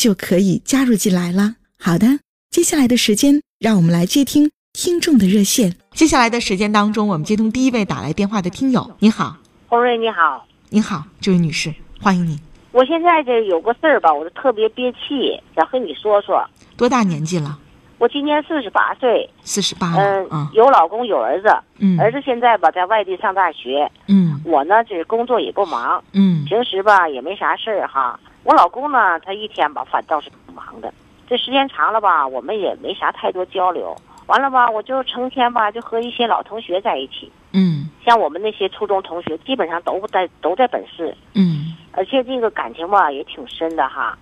就可以加入进来了。好的，接下来的时间，让我们来接听听众的热线。接下来的时间当中，我们接通第一位打来电话的听友。你好，洪瑞，你好，你好，这位女士，欢迎你。我现在这有个事儿吧，我就特别憋气，想和你说说。多大年纪了？我今年四十八岁。四十八。嗯，有老公，有儿子。嗯。儿子现在吧，在外地上大学。嗯。我呢，这工作也不忙。嗯。平时吧，也没啥事儿哈。我老公呢，他一天吧，反倒是挺忙的。这时间长了吧，我们也没啥太多交流。完了吧，我就成天吧，就和一些老同学在一起。嗯。像我们那些初中同学，基本上都在都在本市。嗯。而且这个感情吧，也挺深的哈。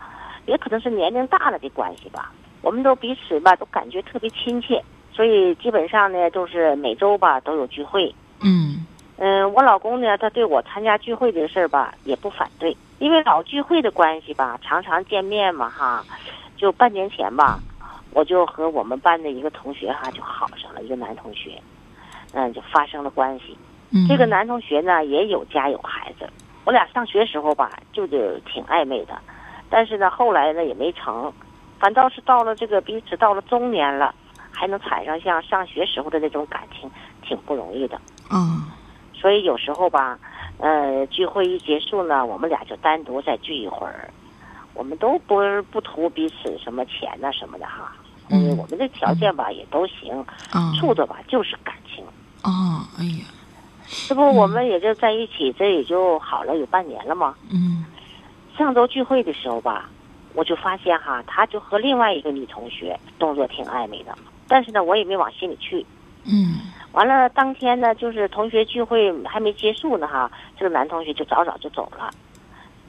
也可能是年龄大了的关系吧，我们都彼此吧，都感觉特别亲切。所以基本上呢，就是每周吧都有聚会。嗯。嗯，我老公呢，他对我参加聚会这个事儿吧，也不反对。因为老聚会的关系吧，常常见面嘛，哈，就半年前吧，我就和我们班的一个同学哈就好上了，一个男同学，嗯，就发生了关系。这个男同学呢也有家有孩子，我俩上学时候吧就就挺暧昧的，但是呢后来呢也没成，反倒是到了这个彼此到了中年了，还能产生像上学时候的那种感情，挺不容易的。嗯，所以有时候吧。呃，聚会一结束呢，我们俩就单独再聚一会儿。我们都不不图彼此什么钱呐什么的哈，嗯，我们这条件吧也都行，处的吧就是感情。哦，哎呀，这不我们也就在一起，这也就好了有半年了嘛。嗯，上周聚会的时候吧，我就发现哈，他就和另外一个女同学动作挺暧昧的，但是呢，我也没往心里去。嗯。完了，当天呢，就是同学聚会还没结束呢，哈，这个男同学就早早就走了。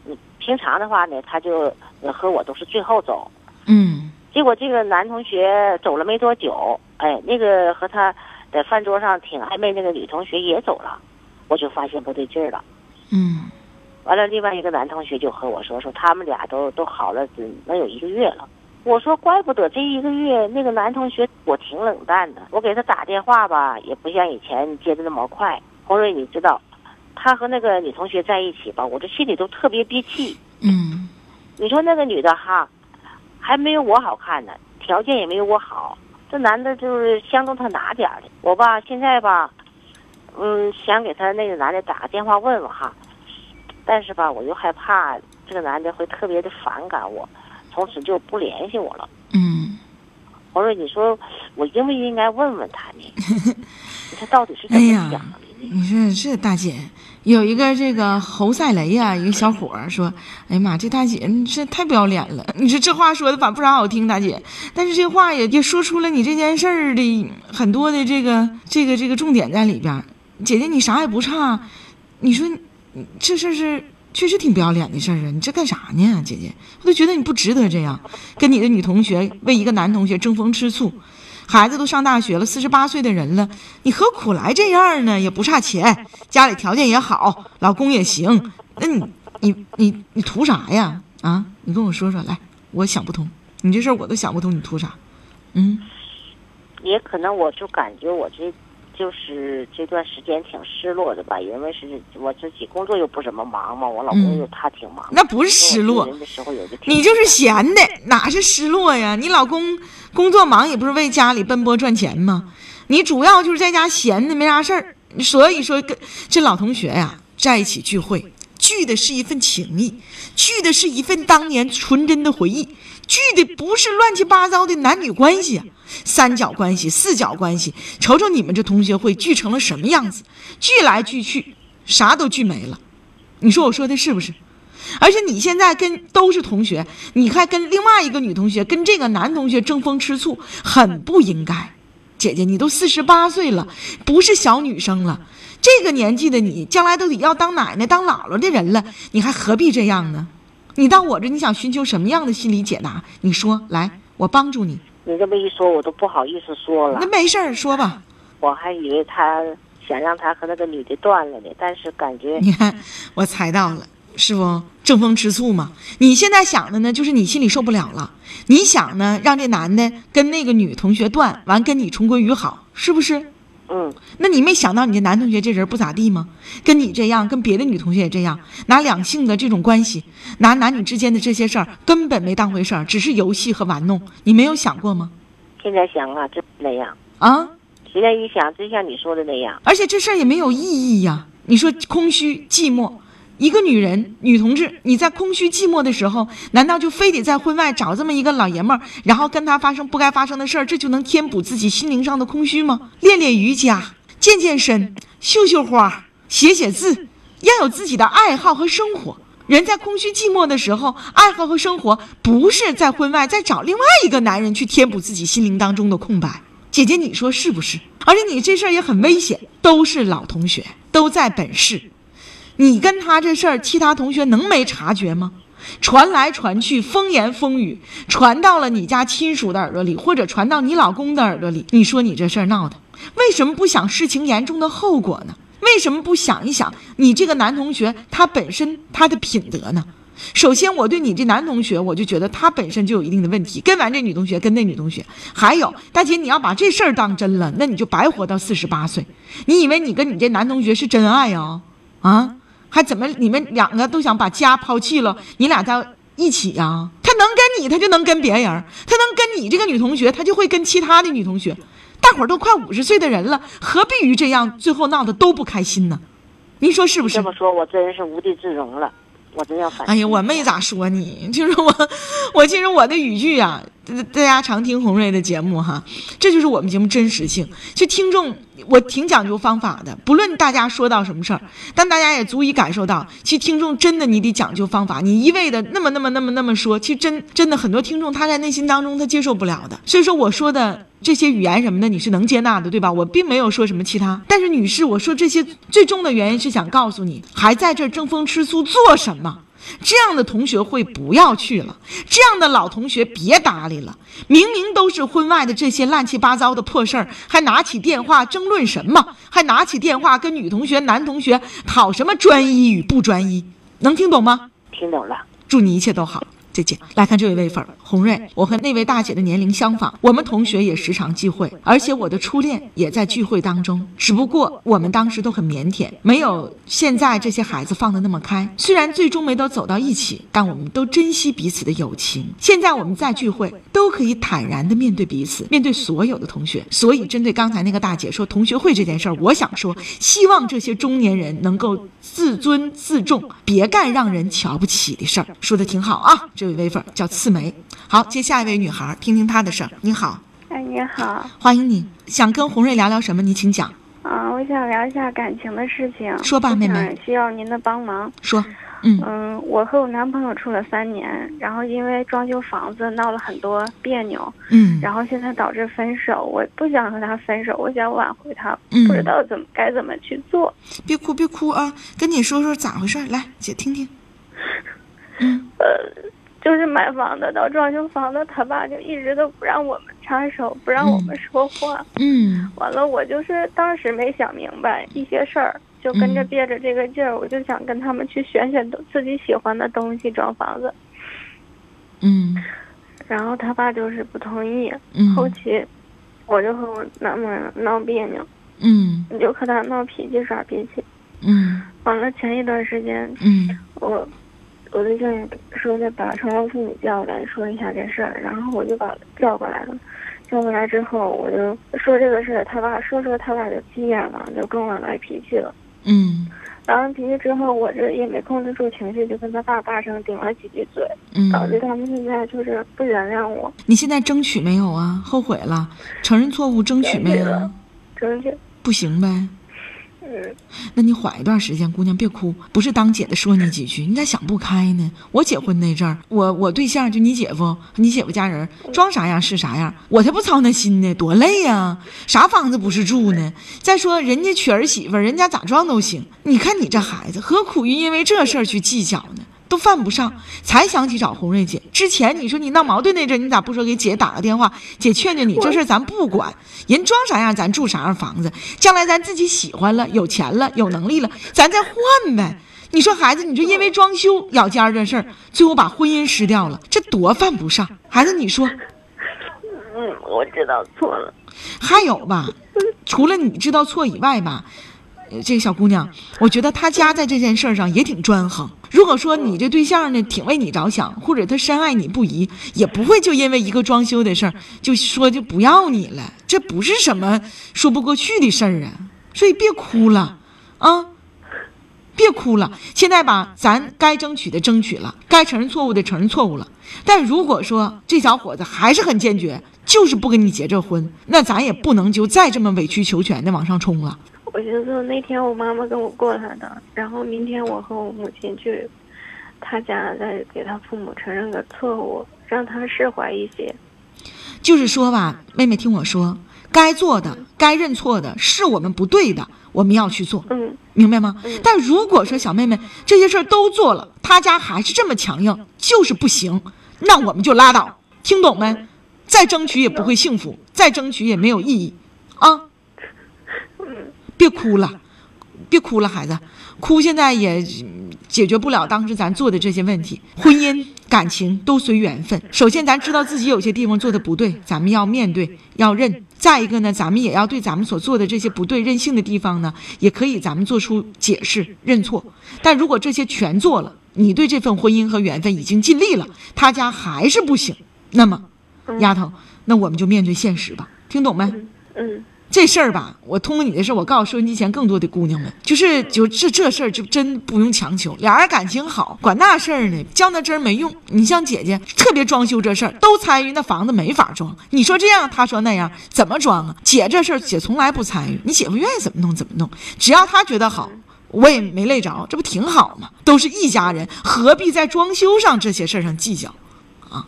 嗯，平常的话呢，他就和我都是最后走。嗯。结果这个男同学走了没多久，哎，那个和他在饭桌上挺暧昧那个女同学也走了，我就发现不对劲儿了。嗯。完了，另外一个男同学就和我说，说他们俩都都好了，能有一个月了。我说怪不得这一个月那个男同学我挺冷淡的，我给他打电话吧，也不像以前接的那么快。红瑞，你知道，他和那个女同学在一起吧，我这心里都特别憋气。嗯，你说那个女的哈，还没有我好看呢，条件也没有我好，这男的就是相中他哪点的？我吧现在吧，嗯，想给他那个男的打个电话问问哈，但是吧我又害怕这个男的会特别的反感我。从此就不联系我了。嗯，我说：“你说我应不应该问问他呢？他到底是怎么想的？”你说这大姐有一个这个侯赛雷呀，一个小伙儿说：“哎呀妈，这大姐你这太不要脸了！你说这话说的反不咋好听，大姐。但是这话也也说出了你这件事儿的很多的这个这个这个重点在里边。姐姐你啥也不差，你说这事儿是。”确实挺不要脸的事儿啊！你这干啥呢，姐姐？我都觉得你不值得这样，跟你的女同学为一个男同学争风吃醋，孩子都上大学了，四十八岁的人了，你何苦来这样呢？也不差钱，家里条件也好，老公也行，那你你你你图啥呀？啊，你跟我说说来，我想不通，你这事儿我都想不通，你图啥？嗯，也可能我就感觉我这。就是这段时间挺失落的吧，因为是我自己工作又不怎么忙嘛，我老公又他挺忙。那不是失落，你就是闲的，哪是失落呀？你老公工作忙也不是为家里奔波赚钱吗？你主要就是在家闲的没啥事儿，所以说跟这老同学呀在一起聚会。聚的是一份情谊，聚的是一份当年纯真的回忆，聚的不是乱七八糟的男女关系啊，三角关系、四角关系。瞅瞅你们这同学会聚成了什么样子？聚来聚去，啥都聚没了。你说我说的是不是？而且你现在跟都是同学，你还跟另外一个女同学、跟这个男同学争风吃醋，很不应该。姐姐，你都四十八岁了，不是小女生了。这个年纪的你，将来都得要当奶奶、当姥姥的人了，你还何必这样呢？你到我这，你想寻求什么样的心理解答？你说，来，我帮助你。你这么一说，我都不好意思说了那。没事儿，说吧。我还以为他想让他和那个女的断了呢，但是感觉你看，我猜到了，是不？争风吃醋嘛。你现在想的呢，就是你心里受不了了。你想呢，让这男的跟那个女同学断，完跟你重归于好，是不是？嗯，那你没想到你这男同学这人不咋地吗？跟你这样，跟别的女同学也这样，拿两性的这种关系，拿男女之间的这些事儿，根本没当回事儿，只是游戏和玩弄。你没有想过吗？现在想啊，真那样。啊！现在一想，真像你说的那样。而且这事儿也没有意义呀。你说空虚寂寞，一个女人、女同志，你在空虚寂寞的时候，难道就非得在婚外找这么一个老爷们儿，然后跟他发生不该发生的事儿，这就能填补自己心灵上的空虚吗？练练瑜伽，健健身，绣绣花，写写字，要有自己的爱好和生活。人在空虚寂寞的时候，爱好和生活不是在婚外再找另外一个男人去填补自己心灵当中的空白。姐姐，你说是不是？而且你这事儿也很危险，都是老同学，都在本市。你跟他这事儿，其他同学能没察觉吗？传来传去，风言风语，传到了你家亲属的耳朵里，或者传到你老公的耳朵里。你说你这事儿闹的，为什么不想事情严重的后果呢？为什么不想一想你这个男同学他本身他的品德呢？首先，我对你这男同学，我就觉得他本身就有一定的问题，跟完这女同学，跟那女同学，还有大姐，你要把这事儿当真了，那你就白活到四十八岁。你以为你跟你这男同学是真爱呀、啊？还怎么你们两个都想把家抛弃了？你俩在一起呀、他能跟你，他就能跟别人；他能跟你这个女同学，他就会跟其他的女同学。大伙儿都快五十岁的人了，何必于这样，最后闹得都不开心呢？您说是不是这？么说，我真是无地自容了，我真要反。哎呀，我没咋说你，就是我，我其实我的语句啊，大家常听红瑞的节目哈，这就是我们节目真实性。其实听众，我挺讲究方法的，不论大家说到什么事儿，但大家也足以感受到，其实听众真的你得讲究方法，你一味的那么那么那么那么说，其实真真的很多听众他在内心当中他接受不了的。所以说我说的这些语言什么的，你是能接纳的，对吧？我并没有说什么其他，但是女士，我说这些最终的原因是想告诉你，还在这争风吃醋做什么？这样的同学会不要去了，这样的老同学别搭理了。明明都是婚外的这些乱七八糟的破事儿，还拿起电话争论什么？还拿起电话跟女同学、男同学讨什么专一与不专一？能听懂吗？听懂了。祝你一切都好，姐。来看这位微粉儿红瑞，我和那位大姐的年龄相仿，我们同学也时常聚会，而且我的初恋也在聚会当中。只不过我们当时都很腼腆，没有现在这些孩子放得那么开。虽然最终没都走到一起，但我们都珍惜彼此的友情。现在我们再聚会，都可以坦然地面对彼此，面对所有的同学。所以，针对刚才那个大姐说同学会这件事儿，我想说，希望这些中年人能够自尊自重，别干让人瞧不起的事儿。说的挺好啊，这叫刺梅。好，接下一位女孩，听听她的事儿。你好，哎，你好，欢迎你。想跟红瑞聊聊什么？你请讲。啊，我想聊一下感情的事情。说吧妹妹需要您的帮忙。说。嗯嗯，我和我男朋友处了三年，然后因为装修房子闹了很多别扭，嗯然后现在导致分手。我不想和他分手，我想挽回他，嗯不知道怎么该怎么去做。别哭别哭啊，跟你说说咋回事儿。来，姐听听。嗯就是买房子到装修房子，他爸就一直都不让我们插手，不让我们说话。嗯。完了，我就是当时没想明白一些事儿，就跟着嗯。憋着这个劲儿，我就想跟他们去选选自己喜欢的东西装房子。嗯。然后他爸就是不同意，嗯后期我就和我男朋友闹别扭，嗯。就和他闹脾气耍脾气。嗯。完了前一段时间，嗯。我我对象说的把成人父母叫过来说一下这事儿，然后我就把叫过来了。叫过来之后，我就说这个事儿，他爸说说他爸就急眼了，就跟我来脾气了。嗯发完脾气之后，我这也没控制住情绪，就跟他爸大声顶了几句嘴，嗯导致嗯，他们现在就是不原谅我，你现在争取没有啊？后悔了，承认错误，争取没有？争取，不行呗。那你缓一段时间，姑娘别哭，不是当姐的说你几句，你咋想不开呢？我结婚那阵儿，我我对象就你姐夫，你姐夫家人装啥样是啥样，我才不操那心呢，多累呀、啥房子不是住呢？再说人家娶儿媳妇，人家咋装都行。你看你这孩子，何苦于因为这事儿去计较呢？都犯不上，才想起找红瑞姐。之前你说你闹矛盾那阵，你咋不说给姐打个电话？姐劝劝你，这事咱不管，人装啥样咱住啥样房子，将来咱自己喜欢了、有钱了、有能力了，咱再换呗。你说孩子，你就因为装修咬尖儿这事儿，最后把婚姻失掉了，这多犯不上。孩子，你说嗯，我知道错了，还有吧？除了你知道错以外吧，呃这个小姑娘，我觉得她家在这件事儿上也挺专横。如果说你这对象呢挺为你着想，或者他深爱你不疑，也不会就因为一个装修的事儿就说就不要你了。这不是什么说不过去的事儿啊，所以别哭了啊。别哭了，现在吧，咱该争取的争取了，该承认错误的承认错误了。但如果说这小伙子还是很坚决，就是不跟你结这婚，那咱也不能就再这么委曲求全的往上冲了。我寻思那天我妈妈跟我过来的，然后明天我和我母亲去他家再给他父母承认个错误，让他释怀一些。就是说吧，妹妹听我说，该做的、该认错的，是我们不对的，我们要去做，嗯明白吗？嗯但如果说小妹妹这些事儿都做了，他家还是这么强硬，就是不行，那我们就拉倒，听懂没？再争取也不会幸福，再争取也没有意义，啊！别哭了，别哭了，孩子，哭现在也解决不了当时咱做的这些问题。婚姻、感情都随缘分。首先，咱知道自己有些地方做的不对，咱们要面对，要认。再一个呢，咱们也要对咱们所做的这些不对、任性的地方呢，也可以咱们做出解释、认错。但如果这些全做了，你对这份婚姻和缘分已经尽力了，他家还是不行，那么，丫头，那我们就面对现实吧，听懂没？嗯这事儿吧，我通过你的事儿，我告诉收音机前更多的姑娘们，就是就这这事儿就真不用强求，俩人感情好，管那事儿呢，较那真没用。你像姐姐特别装修这事儿，都参与，那房子没法装。你说这样，他说那样，怎么装啊？姐这事儿姐从来不参与，你姐夫愿意怎么弄怎么弄，只要他觉得好。我也没累着，这不挺好吗？都是一家人，何必在装修上这些事儿上计较啊？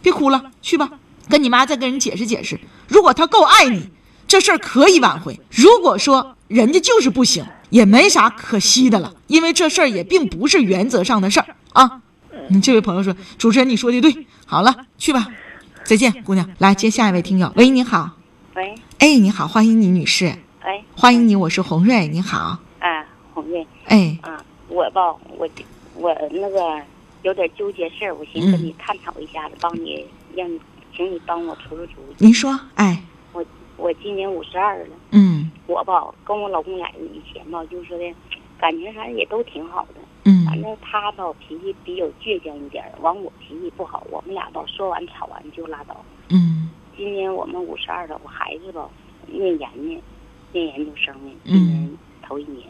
别哭了，去吧，跟你妈再跟人解释解释。如果他够爱你，这事儿可以挽回；如果说人家就是不行，也没啥可惜的了，因为这事儿也并不是原则上的事儿。啊。嗯，这位朋友说，主持人你说的对，好了，去吧，再见，姑娘。来接下一位听友，喂，你好，喂，哎，你好，欢迎你，女士，哎，欢迎你，我是红瑞，你好，啊，红瑞。哎，啊，我吧，我我那个有点纠结事儿，我寻思跟你探讨一下子，帮你让你，请你帮我出出主意。您说，哎，我我今年五十二了，嗯。我吧跟我老公俩以前吧，就是说的感情啥也都挺好的，嗯。反嗯正他吧脾气比较倔强一点儿，完我脾气不好，我们俩吧说完吵完就拉倒。嗯。今年我们五十二了，我孩子吧念研呢，念研究生呢，嗯。今年头一年。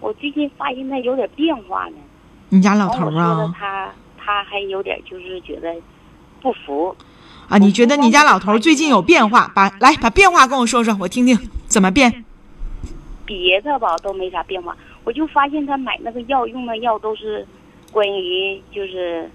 我最近发现他有点变化呢，你家老头啊，他他还有点就是觉得不服，啊，你觉得你家老头最近有变化？把来把变化跟我说说，我听听怎么变。别的吧都没啥变化，我就发现他买那个药用的药都是关于就是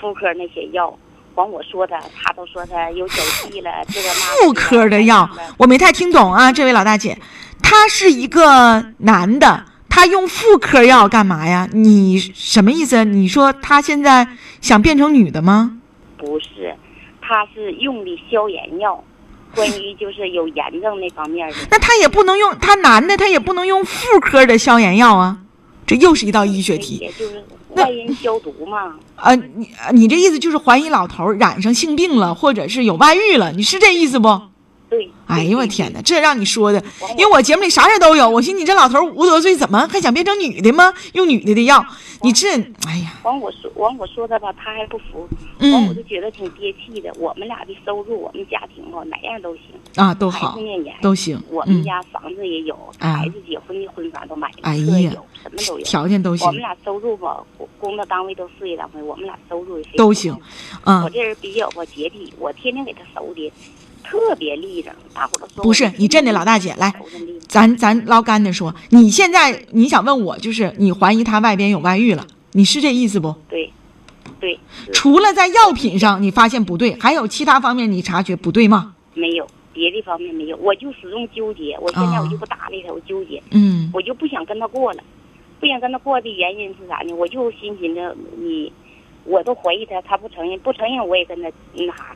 妇科那些药。完我说他，他都说他有脚气了，这个那妇科的药，我没太听懂啊，这位老大姐，他是一个男的，他用妇科药干嘛呀？你什么意思？你说他现在想变成女的吗？不是，他是用的消炎药，关于就是有炎症那方面的。那他也不能用，他男的他也不能用妇科的消炎药啊，这又是一道医学题。也就是外阴消毒嘛。呃，你呃你这意思就是怀疑老头染上性病了，或者是有外遇了，你是这意思不？对。哎呦，我天哪！这让你说的，因为我节目里啥事都有。我寻思你这老头五十多岁，怎么还想变成女的吗？用女的的药，你这，哎呀，完我说完我说他吧，他还不服。嗯完我就觉得挺憋气的。我们俩的收入，我们家庭吧，哪样都行。啊，都好都行，我们嗯，家房子也有，啊孩子结婚的婚房都买了，哎呀什么都有。条件都行我们，俩收入吧，工工作单位都事业单位，我们俩收入也行都行我，这人比较吧洁癖，我天天给他收的特别立正，大伙儿都说不是你真的老大姐来咱咱捞干的说，你现在你想问我，就是你怀疑他外边有外遇了，你是这意思不？对，对，除了在药品上你发现不对，还有其他方面你察觉不对吗？没有别的方面没有，我就始终纠结。我现在啊我就不搭理他，我纠结，嗯我就不想跟他过了。不想跟他过的原因是啥呢？我就心寻着你，我都怀疑他，他不承认，不承认我也跟他那啥。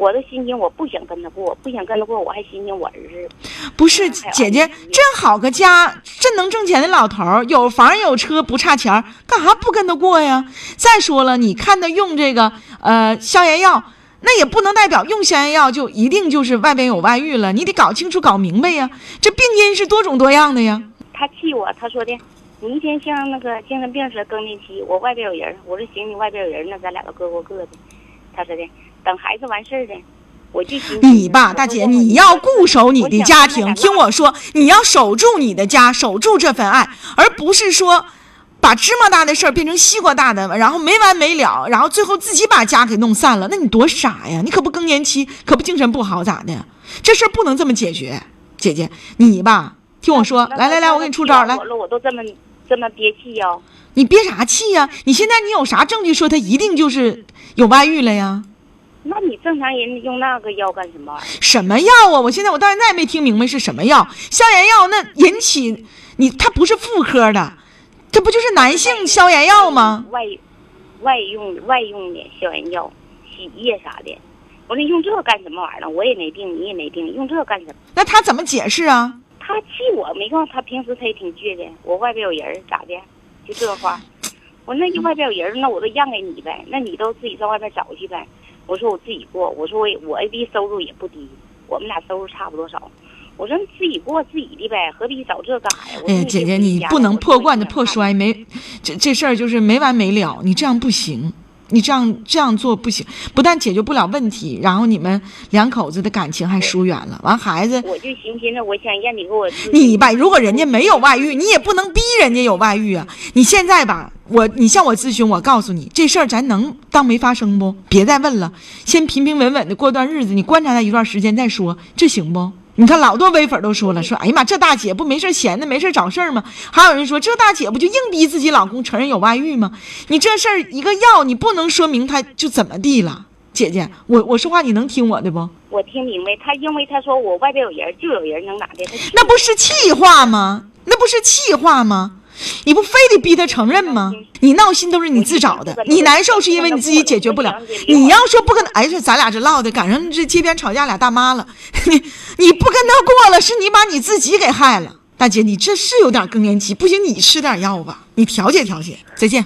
我的心情我不想跟他过，不想跟他过，我还心情我儿子。不是姐姐，这好个家，这能挣钱的老头儿，有房有车，不差钱儿，干啥不跟他过呀？再说了，你看他用这个呃消炎药，那也不能代表用消炎药就一定就是外边有外遇了，你得搞清楚、搞明白呀。这病因是多种多样的呀。他气我，他说的，你一天像那个精神病似的更年期，我外边有人，我说行，你外边有人，那咱俩都各过各的。他说的，等孩子完事儿的，我就心你吧，大姐，你要固守你的家庭，听我说，你要守住你的家，守住这份爱，而不是说把芝麻大的事儿变成西瓜大的，然后没完没了，然后最后自己把家给弄散了，那你多傻呀！你可不更年期，可不精神不好咋的？这事儿不能这么解决，姐姐，你吧，听我说，来来来，我给你出招，来我，了，我都这么这么憋气呀、你憋啥气呀？你现在你有啥证据说他一定就是有外遇了呀？那你正常人用那个药干什么玩意儿？什么药啊？我现在我到现在也没听明白是什么药。消炎药那引起你，它不是妇科的，这不就是男性消炎药吗？外外用外用的消炎药、洗衣液啥的。我说用这干什么玩意儿呢？我也没病，你也没病，用这干什么？那他怎么解释啊？他气我没告诉，他平时他也挺倔的。我外边有人儿咋的？就这话。我说那就外边有人儿，那我都让给你呗，那你都自己上外边找去呗。我说我自己过，我说我我 A B 收入也不低，我们俩收入差不多少。我说自己过自己的呗，何必找这干啥呀？哎呀，姐姐，你不能破罐子破摔，没这这事儿就是没完没了，你这样不行。你这样这样做不行，不但解决不了问题，然后你们两口子的感情还疏远了。完，孩子，我就寻思着，我想让你给我你吧，如果人家没有外遇，你也不能逼人家有外遇啊。你现在吧，我你向我咨询，我告诉你，这事儿咱能当没发生不？别再问了，先平平稳稳的过段日子，你观察他一段时间再说，这行不？你看老多微粉都说了，说哎呀妈，这大姐不没事闲的，没事找事儿吗？还有人说这大姐不就硬逼自己老公承认有外遇吗？你这事儿一个要，你不能说明他就怎么地了。姐姐，我我说话你能听我的不？我听明白，他因为他说我外边有人，就有人能咋的？那不是气话吗？那不是气话吗？你不非得逼他承认吗？你闹心都是你自找的，你难受是因为你自己解决不了。你要说不跟他，哎，这咱俩这唠的，赶上这街边吵架俩大妈了，你你不跟他过了，是你把你自己给害了。大姐，你这是有点更年期，不行你吃点药吧，你调节调节。再见。